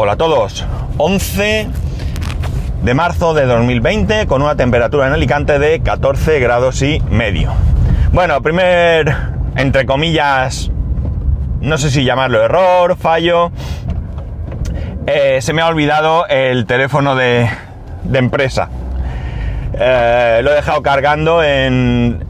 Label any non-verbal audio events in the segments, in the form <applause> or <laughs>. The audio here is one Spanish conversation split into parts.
Hola a todos. 11 de marzo de 2020 con una temperatura en Alicante de 14 grados y medio. Bueno, primer, entre comillas, no sé si llamarlo error, fallo. Eh, se me ha olvidado el teléfono de, de empresa. Eh, lo he dejado cargando en...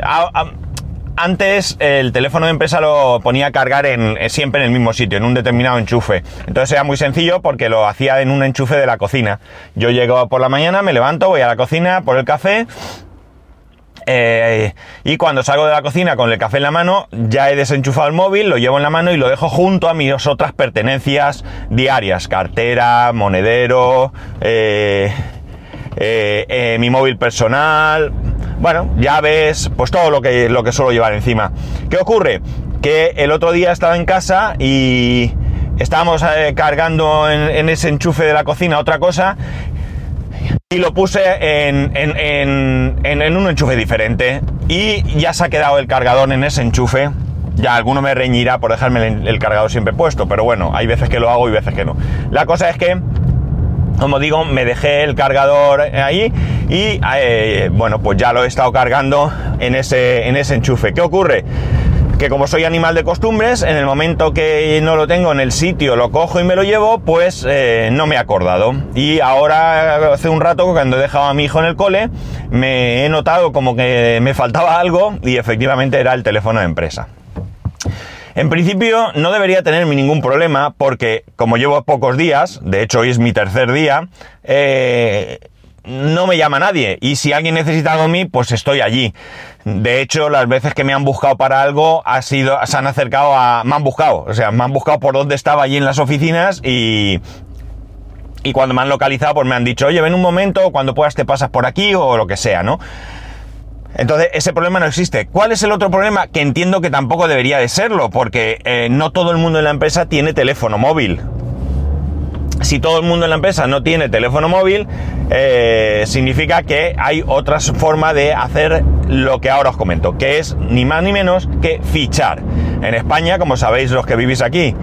antes el teléfono de empresa lo ponía a cargar en, eh, siempre en el mismo sitio, en un determinado enchufe. Entonces era muy sencillo porque lo hacía en un enchufe de la cocina. Yo llego por la mañana, me levanto, voy a la cocina por el café. eh, y cuando salgo de la cocina con el café en la mano, ya he desenchufado el móvil, lo llevo en la mano y lo dejo junto a mis otras pertenencias diarias. Cartera, monedero, eh, mi móvil personal, bueno, llaves, pues todo lo que, lo que suelo llevar encima. ¿Qué ocurre? Que el otro día estaba en casa y estábamos eh, cargando en, ese enchufe de la cocina otra cosa y lo puse en, en- en- un enchufe diferente y ya se ha quedado el cargador en ese enchufe. Ya alguno me reñirá por dejarme el cargador siempre puesto, pero bueno, hay veces que lo hago y veces que no. La cosa es que como digo, me dejé el cargador ahí y eh, bueno, pues ya lo he estado cargando en ese, en ese enchufe. ¿Qué ocurre? Que como soy animal de costumbres, en el momento que no lo tengo en el sitio, lo cojo y me lo llevo, pues eh, no me he acordado. Y ahora, hace un rato, cuando he dejado a mi hijo en el cole, me he notado como que me faltaba algo y efectivamente era el teléfono de empresa. En principio no debería tener ningún problema porque como llevo pocos días, de hecho hoy es mi tercer día, eh, no me llama nadie y si alguien necesita de mí, pues estoy allí. De hecho, las veces que me han buscado para algo ha sido, se han acercado a, me han buscado, o sea, me han buscado por donde estaba allí en las oficinas y, y cuando me han localizado, pues me han dicho, oye, ven un momento, cuando puedas te pasas por aquí o lo que sea, ¿no? Entonces, ese problema no existe. ¿Cuál es el otro problema? Que entiendo que tampoco debería de serlo, porque eh, no todo el mundo en la empresa tiene teléfono móvil. Si todo el mundo en la empresa no tiene teléfono móvil, eh, significa que hay otra forma de hacer lo que ahora os comento, que es ni más ni menos que fichar. En España, como sabéis los que vivís aquí,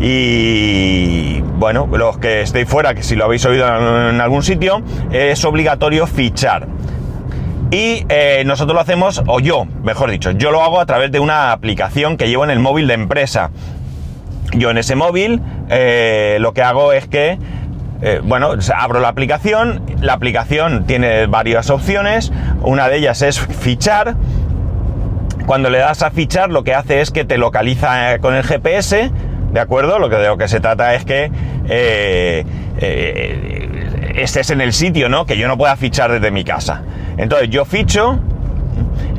y bueno, los que estéis fuera, que si lo habéis oído en algún sitio, es obligatorio fichar. Y eh, nosotros lo hacemos, o yo, mejor dicho, yo lo hago a través de una aplicación que llevo en el móvil de empresa. Yo en ese móvil eh, lo que hago es que, eh, bueno, abro la aplicación, la aplicación tiene varias opciones, una de ellas es fichar. Cuando le das a fichar lo que hace es que te localiza con el GPS, ¿de acuerdo? Lo que de lo que se trata es que estés en el sitio, ¿no? Que yo no pueda fichar desde mi casa. Entonces yo ficho,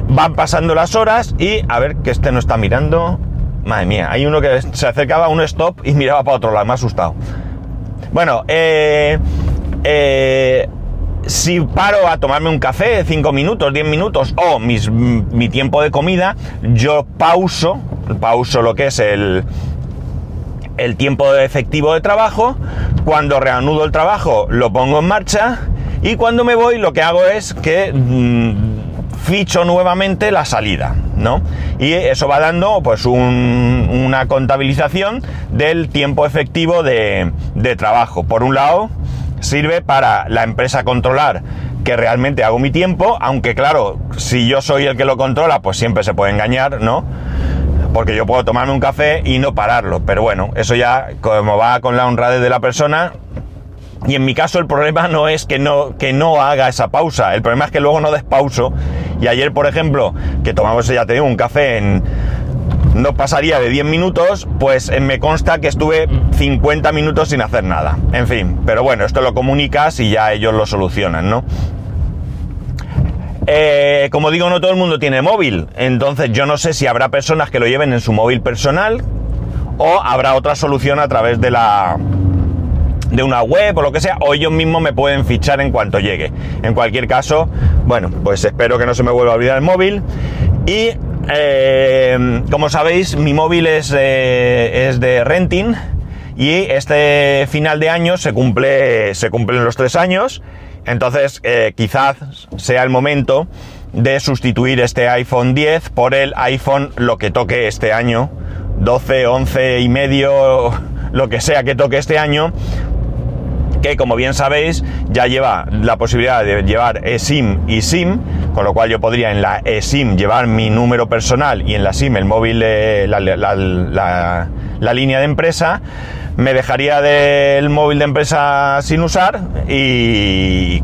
van pasando las horas y a ver que este no está mirando. Madre mía, hay uno que se acercaba a un stop y miraba para otro lado, me ha asustado. Bueno, eh, eh, si paro a tomarme un café, 5 minutos, 10 minutos, o mis- mi tiempo de comida, yo pauso, pauso lo que es el, el tiempo efectivo de trabajo, cuando reanudo el trabajo lo pongo en marcha y cuando me voy lo que hago es que mm, ficho nuevamente la salida, ¿no? Y eso va dando pues un- una contabilización del tiempo efectivo de trabajo. Por un lado, sirve para la empresa controlar que realmente hago mi tiempo, aunque claro, si yo soy el que lo controla, pues siempre se puede engañar, ¿no? Porque yo puedo tomarme un café y no pararlo, pero bueno, eso ya como va con la honradez de la persona. Y en mi caso el problema no es que no, que no haga esa pausa, el problema es que luego no despauso. Y ayer, por ejemplo, que tomamos, ya te un café. No pasaría de 10 minutos, pues eh, me consta que estuve 50 minutos sin hacer nada. En fin, pero bueno, esto lo comunicas y ya ellos lo solucionan, ¿no? Eh, como digo, no todo el mundo tiene móvil, entonces yo no sé si habrá personas que lo lleven en su móvil personal o habrá otra solución a través de la de una web o lo que sea, o ellos mismos me pueden fichar en cuanto llegue. En cualquier caso, bueno, pues espero que no se me vuelva a olvidar el móvil. Y eh, como sabéis, mi móvil es, eh, es de renting y este final de año se cumple se cumplen los tres años. Entonces, eh, quizás sea el momento de sustituir este iPhone 10 por el iPhone lo que toque este año, 12, 11 y medio, <laughs> lo que sea que toque este año, que como bien sabéis ya lleva la posibilidad de llevar eSIM y SIM, con lo cual yo podría en la eSIM llevar mi número personal y en la SIM el móvil, la, la, línea de empresa, me dejaría del móvil de empresa sin usar y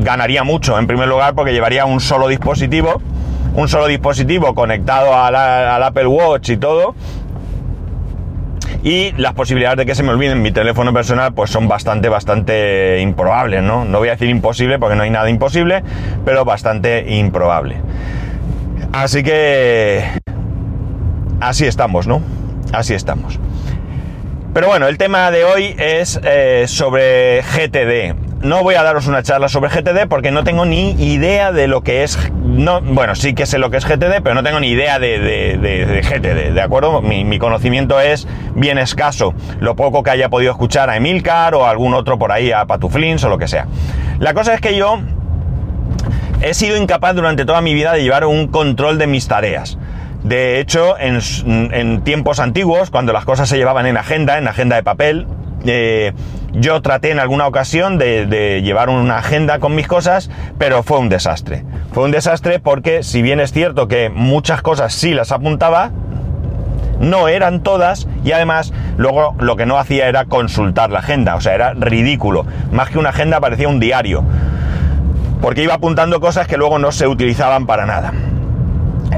ganaría mucho en primer lugar porque llevaría un solo dispositivo, un solo dispositivo conectado al Apple Watch y todo y las posibilidades de que se me olviden mi teléfono personal pues son bastante, bastante improbables, ¿no? No voy a decir imposible porque no hay nada imposible, pero bastante improbable. Así que... Así estamos, ¿no? Así estamos. Pero bueno, el tema de hoy es eh, sobre GTD no voy a daros una charla sobre GTD porque no tengo ni idea de lo que es. No, bueno, sí que sé lo que es GTD, pero no tengo ni idea de, GTD, ¿de acuerdo? Mi, conocimiento es bien escaso. Lo poco que haya podido escuchar a Emilcar o a algún otro por ahí, a Patuflins o lo que sea. La cosa es que yo he sido incapaz durante toda mi vida de llevar un control de mis tareas. De hecho, en, tiempos antiguos, cuando las cosas se llevaban en agenda, en agenda de papel, eh, yo traté en alguna ocasión de, llevar una agenda con mis cosas, pero fue un desastre. Fue un desastre porque si bien es cierto que muchas cosas sí las apuntaba, no eran todas y además luego lo que no hacía era consultar la agenda, o sea, era ridículo. Más que una agenda parecía un diario, porque iba apuntando cosas que luego no se utilizaban para nada.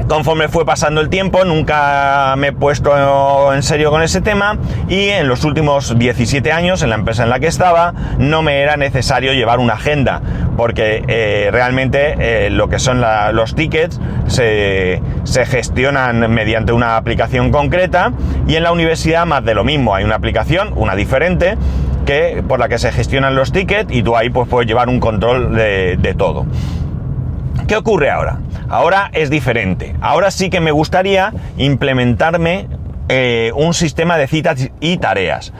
Conforme fue pasando el tiempo, nunca me he puesto en serio con ese tema y en los últimos 17 años, en la empresa en la que estaba, no me era necesario llevar una agenda, porque eh, realmente eh, lo que son los tickets se, gestionan mediante una aplicación concreta y en la universidad más de lo mismo, hay una aplicación, una diferente, que, por la que se gestionan los tickets y tú ahí pues, puedes llevar un control de todo. ¿Qué ocurre ahora? Ahora es diferente. Ahora sí que me gustaría implementarme eh, un sistema de citas y tareas.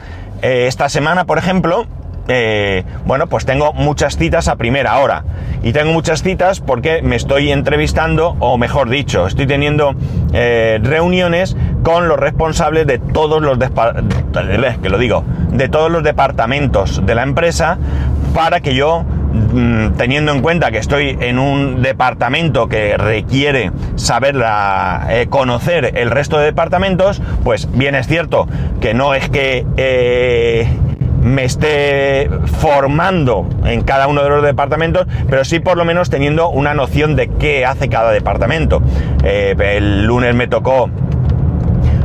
Eh, esta semana, por ejemplo, eh, bueno, pues tengo muchas citas a primera hora. Y tengo muchas citas porque me estoy entrevistando, o mejor dicho, estoy teniendo reuniones con los responsables de todos los que lo digo, de todos los departamentos de la empresa para que yo teniendo en cuenta que estoy en un departamento que requiere saber eh, conocer el resto de departamentos, pues bien es cierto que no es que eh, me esté formando en cada uno de los departamentos, pero sí por lo menos teniendo una noción de qué hace cada departamento. Eh, el lunes me tocó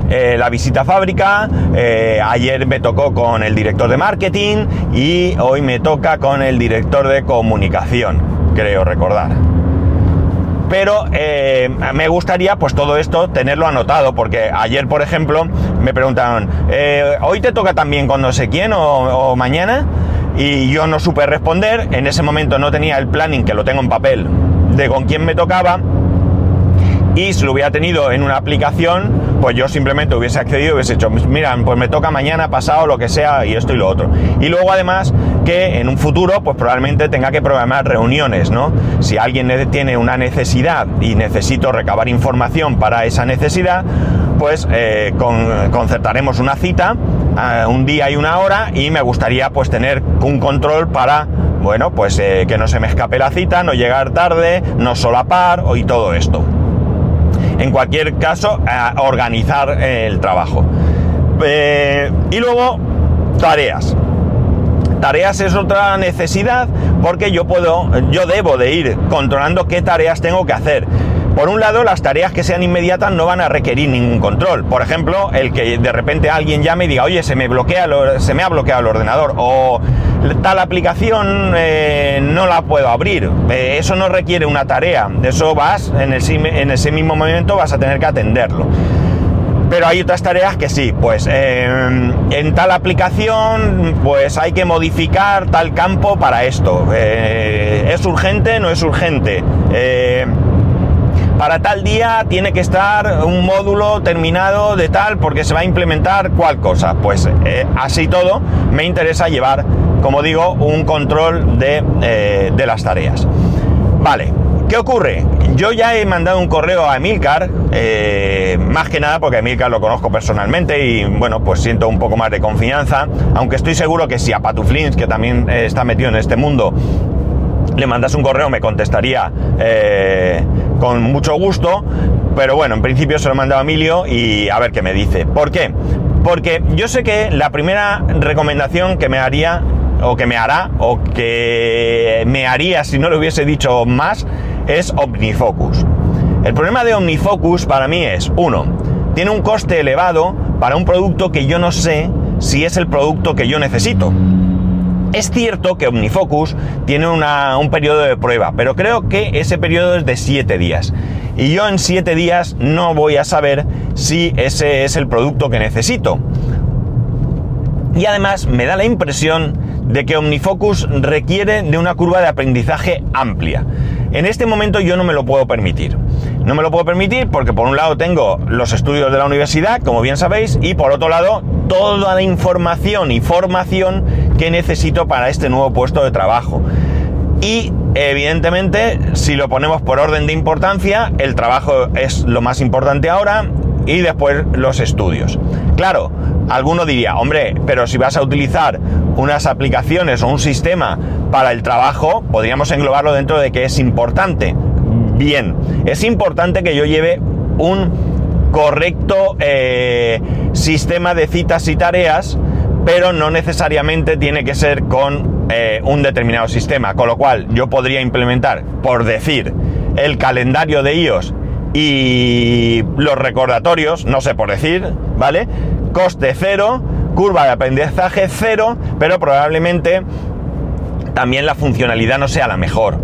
eh, la visita a fábrica, eh, ayer me tocó con el director de marketing y hoy me toca con el director de comunicación, creo recordar. Pero eh, me gustaría pues todo esto tenerlo anotado, porque ayer por ejemplo me preguntaron, ¿hoy te toca también con no sé quién o, o mañana? Y yo no supe responder, en ese momento no tenía el planning, que lo tengo en papel, de con quién me tocaba y si lo hubiera tenido en una aplicación, pues yo simplemente hubiese accedido y hubiese hecho, mira, pues me toca mañana, pasado, lo que sea, y esto y lo otro. Y luego además que en un futuro, pues probablemente tenga que programar reuniones, ¿no? Si alguien tiene una necesidad y necesito recabar información para esa necesidad, pues eh, concertaremos una cita, eh, un día y una hora, y me gustaría pues tener un control para bueno, pues eh, que no se me escape la cita, no llegar tarde, no solapar y todo esto en cualquier caso, a organizar el trabajo. Eh, y luego, tareas. Tareas es otra necesidad porque yo puedo, yo debo de ir controlando qué tareas tengo que hacer. Por un lado, las tareas que sean inmediatas no van a requerir ningún control. Por ejemplo, el que de repente alguien llame y diga, oye, se me bloquea, se me ha bloqueado el ordenador, o tal aplicación eh, no la puedo abrir. Eh, eso no requiere una tarea. Eso vas, en, en ese mismo momento vas a tener que atenderlo. Pero hay otras tareas que sí, pues eh, en tal aplicación pues hay que modificar tal campo para esto. ¿Es urgente? ¿No es urgente? para tal día tiene que estar un módulo terminado de tal porque se va a implementar cual cosa. Pues así todo me interesa llevar, como digo, un control de, eh, de las tareas. Vale, ¿Qué ocurre? Yo ya he mandado un correo a Emilcar, eh, más que nada porque Emilcar lo conozco personalmente y bueno, pues siento un poco más de confianza, aunque estoy seguro que si a Patuflins, que también eh, está metido en este mundo, le mandas un correo me contestaría con mucho gusto, pero bueno, en principio se lo he mandado a Emilio y a ver qué me dice. ¿Por qué? Porque yo sé que la primera recomendación que me haría o que me hará o que me haría si no lo hubiese dicho más es OmniFocus. El problema de OmniFocus para mí es, uno, tiene un coste elevado para un producto que yo no sé si es el producto que yo necesito. Es cierto que OmniFocus tiene un periodo de prueba, pero creo que ese periodo es de 7 días. Y yo en 7 días no voy a saber si ese es el producto que necesito. Y además me da la impresión de que OmniFocus requiere de una curva de aprendizaje amplia. En este momento yo no me lo puedo permitir. No me lo puedo permitir porque por un lado tengo los estudios de la universidad, como bien sabéis, y por otro lado toda la información y formación que necesito para este nuevo puesto de trabajo. Y evidentemente, si lo ponemos por orden de importancia, el trabajo es lo más importante ahora y después los estudios. Claro, alguno diría, hombre, pero si vas a utilizar unas aplicaciones o un sistema para el trabajo, podríamos englobarlo dentro de que es importante. Bien, es importante que yo lleve un correcto eh, sistema de citas y tareas, pero no necesariamente tiene que ser con eh, un determinado sistema, con lo cual yo podría implementar, por decir, el calendario de iOS y los recordatorios, no sé por decir, ¿vale? Coste cero, curva de aprendizaje cero, pero probablemente también la funcionalidad no sea la mejor.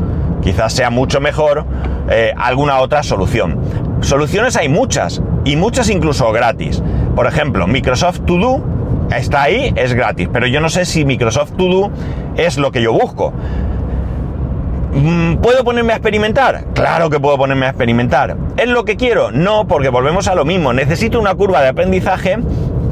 Quizás sea mucho mejor eh, alguna otra solución. Soluciones hay muchas, y muchas incluso gratis. Por ejemplo, Microsoft To Do está ahí, es gratis, pero yo no sé si Microsoft To Do es lo que yo busco. Mm, ¿Puedo ponerme a experimentar? Claro que puedo ponerme a experimentar. ¿Es lo que quiero? No, porque volvemos a lo mismo. Necesito una curva de aprendizaje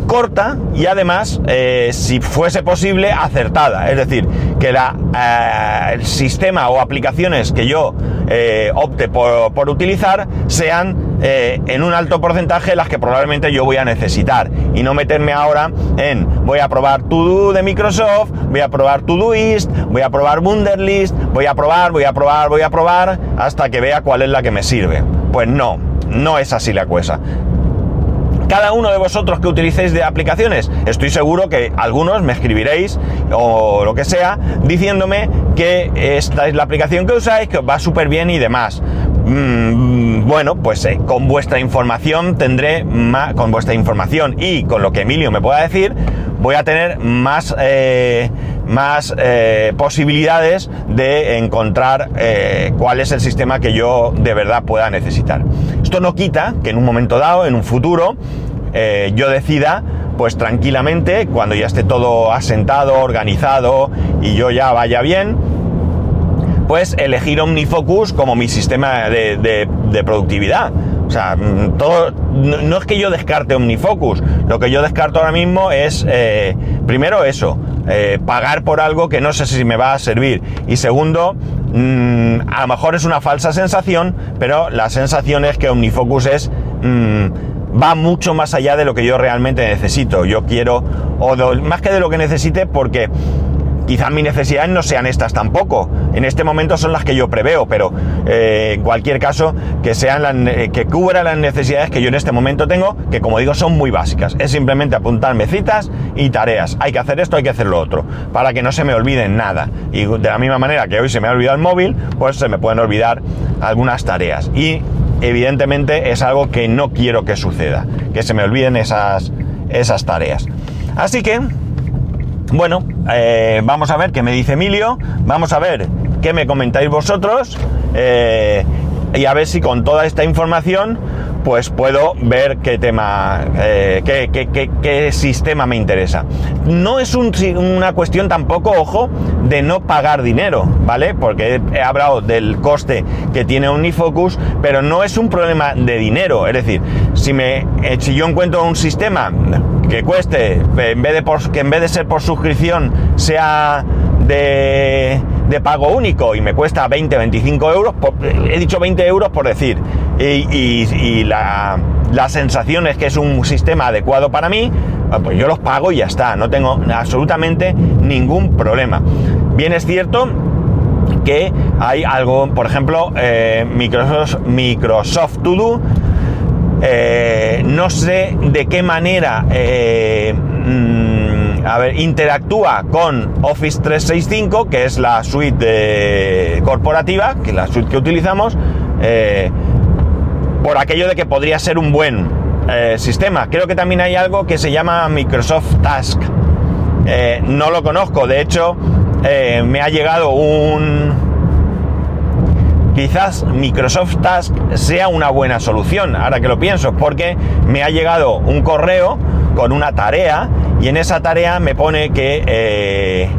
corta y además, eh, si fuese posible, acertada. Es decir, que eh, el sistema o aplicaciones que yo eh, opte por, utilizar sean en un alto porcentaje las que probablemente yo voy a necesitar y no meterme ahora en voy a probar To de Microsoft, voy a probar Todoist, voy a probar Wunderlist, voy a probar, voy a probar, voy a probar hasta que vea cuál es la que me sirve. Pues no, no es así la cosa cada uno de vosotros que utilicéis de aplicaciones, estoy seguro que algunos me escribiréis o lo que sea diciéndome que esta es la aplicación que usáis, que va súper bien y demás. Mm, bueno, pues eh, con vuestra información tendré más, con vuestra información y con lo que Emilio me pueda decir, voy a tener más, eh, más eh, posibilidades de encontrar cuál es el sistema que yo de verdad pueda necesitar. Esto no quita que en un momento dado, en un futuro, eh, yo decida, pues tranquilamente, cuando ya esté todo asentado, organizado y yo ya vaya bien, pues elegir OmniFocus como mi sistema de, productividad. O sea, todo, no, es que yo descarte OmniFocus, lo que yo descarto ahora mismo es, eh, primero eso, eh, pagar por algo que no sé si me va a servir. Y segundo, mm, a lo mejor es una falsa sensación, pero la sensación es que OmniFocus es... Mm, va mucho más allá de lo que yo realmente necesito. Yo quiero, o más que de lo que necesite, porque quizás mis necesidades no sean estas tampoco. En este momento son las que yo preveo, pero eh, en cualquier caso que sean eh, que cubran las necesidades que yo en este momento tengo, que como digo son muy básicas. Es simplemente apuntarme citas y tareas. Hay que hacer esto, hay que hacer lo otro, para que no se me olviden nada. Y de la misma manera que hoy se me ha olvidado el móvil, pues se me pueden olvidar algunas tareas. Y evidentemente es algo que no quiero que suceda, que se me olviden esas, esas tareas. Así que bueno, eh, vamos a ver qué me dice Emilio, vamos a ver qué me comentáis vosotros eh, y a ver si con toda esta información pues puedo ver qué tema, eh, qué, sistema me interesa. No es una cuestión tampoco, ojo, de no pagar dinero, ¿vale? Porque he, hablado del coste que tiene Unifocus, pero no es un problema de dinero. Es decir, si, me, si yo encuentro un sistema que cueste, en vez de que en vez de ser por suscripción, sea de, pago único y me cuesta 20, 25 euros, he dicho 20 euros por decir, y, la, la, sensación es que es un sistema adecuado para mí, pues yo los pago y ya está, no tengo absolutamente ningún problema. Bien es cierto que hay algo, por ejemplo, eh, Microsoft, To Do, eh, no sé de qué manera eh, mm, interactúa con Office 365, que es la suite corporativa, que es la suite que utilizamos, por aquello de que podría ser un buen sistema. Creo que también hay algo que se llama Microsoft Task. no lo conozco, de hecho, me ha llegado un, quizás Microsoft Task sea una buena solución, ahora que lo pienso, porque me ha llegado un correo con una tarea y en esa tarea me pone que, eh,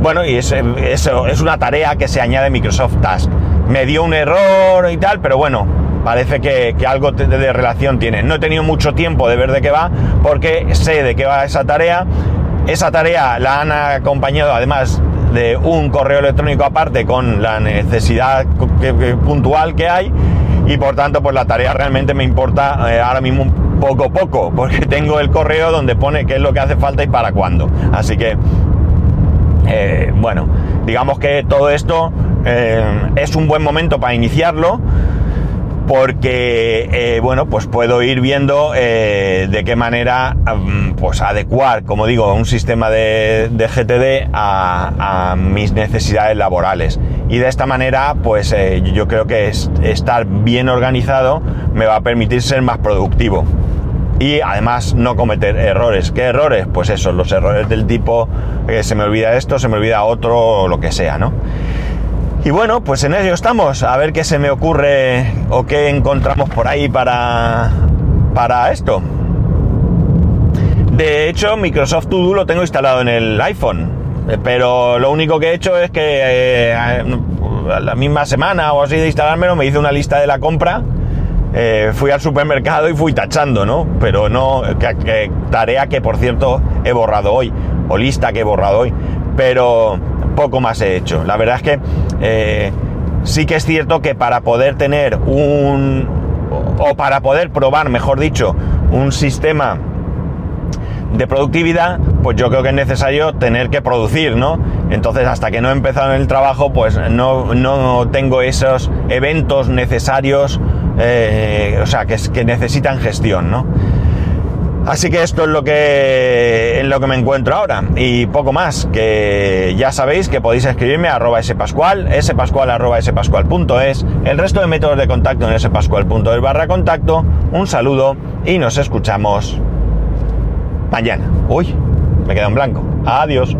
bueno, y eso es una tarea que se añade Microsoft Task. Me dio un error y tal, pero bueno, parece que, algo de, relación tiene. No he tenido mucho tiempo de ver de qué va, porque sé de qué va esa tarea. Esa tarea la han acompañado además de un correo electrónico aparte con la necesidad puntual que hay y por tanto pues la tarea realmente me importa eh, ahora mismo un poco poco porque <laughs> tengo el correo donde pone qué es lo que hace falta y para cuándo así que eh, bueno digamos que todo esto eh, es un buen momento para iniciarlo porque eh, bueno pues puedo ir viendo de qué manera mm, pues adecuar como digo un sistema de, GTD a, mis necesidades laborales. Y de esta manera pues yo creo que estar bien organizado me va a permitir ser más productivo y además no cometer errores. ¿Qué errores? Pues eso, los errores del tipo que se me olvida esto, se me olvida otro o lo que sea, ¿no? Y bueno, pues en ello estamos, a ver qué se me ocurre o qué encontramos por ahí para, para esto. De hecho, Microsoft To Do lo tengo instalado en el iPhone, pero lo único que he hecho es que eh, la misma semana o así de instalármelo me hice una lista de la compra, eh, fui al supermercado y fui tachando, ¿no? Pero no, tarea que por cierto he borrado hoy, o lista que he borrado hoy, pero poco más he hecho. La verdad es que eh, sí que es cierto que para poder tener un, o para poder probar, mejor dicho, un sistema de productividad, pues yo creo que es necesario tener que producir, ¿no? Entonces, hasta que no he empezado en el trabajo, pues no, no tengo esos eventos necesarios, eh, o sea, que, que necesitan gestión, ¿no? Así que esto es lo que, en lo que me encuentro ahora. Y poco más, que ya sabéis que podéis escribirme a arroba spascual, spascual arroba spascual.es, el resto de métodos de contacto en spascual.es barra contacto. Un saludo y nos escuchamos mañana. Uy, me queda en blanco. Adiós.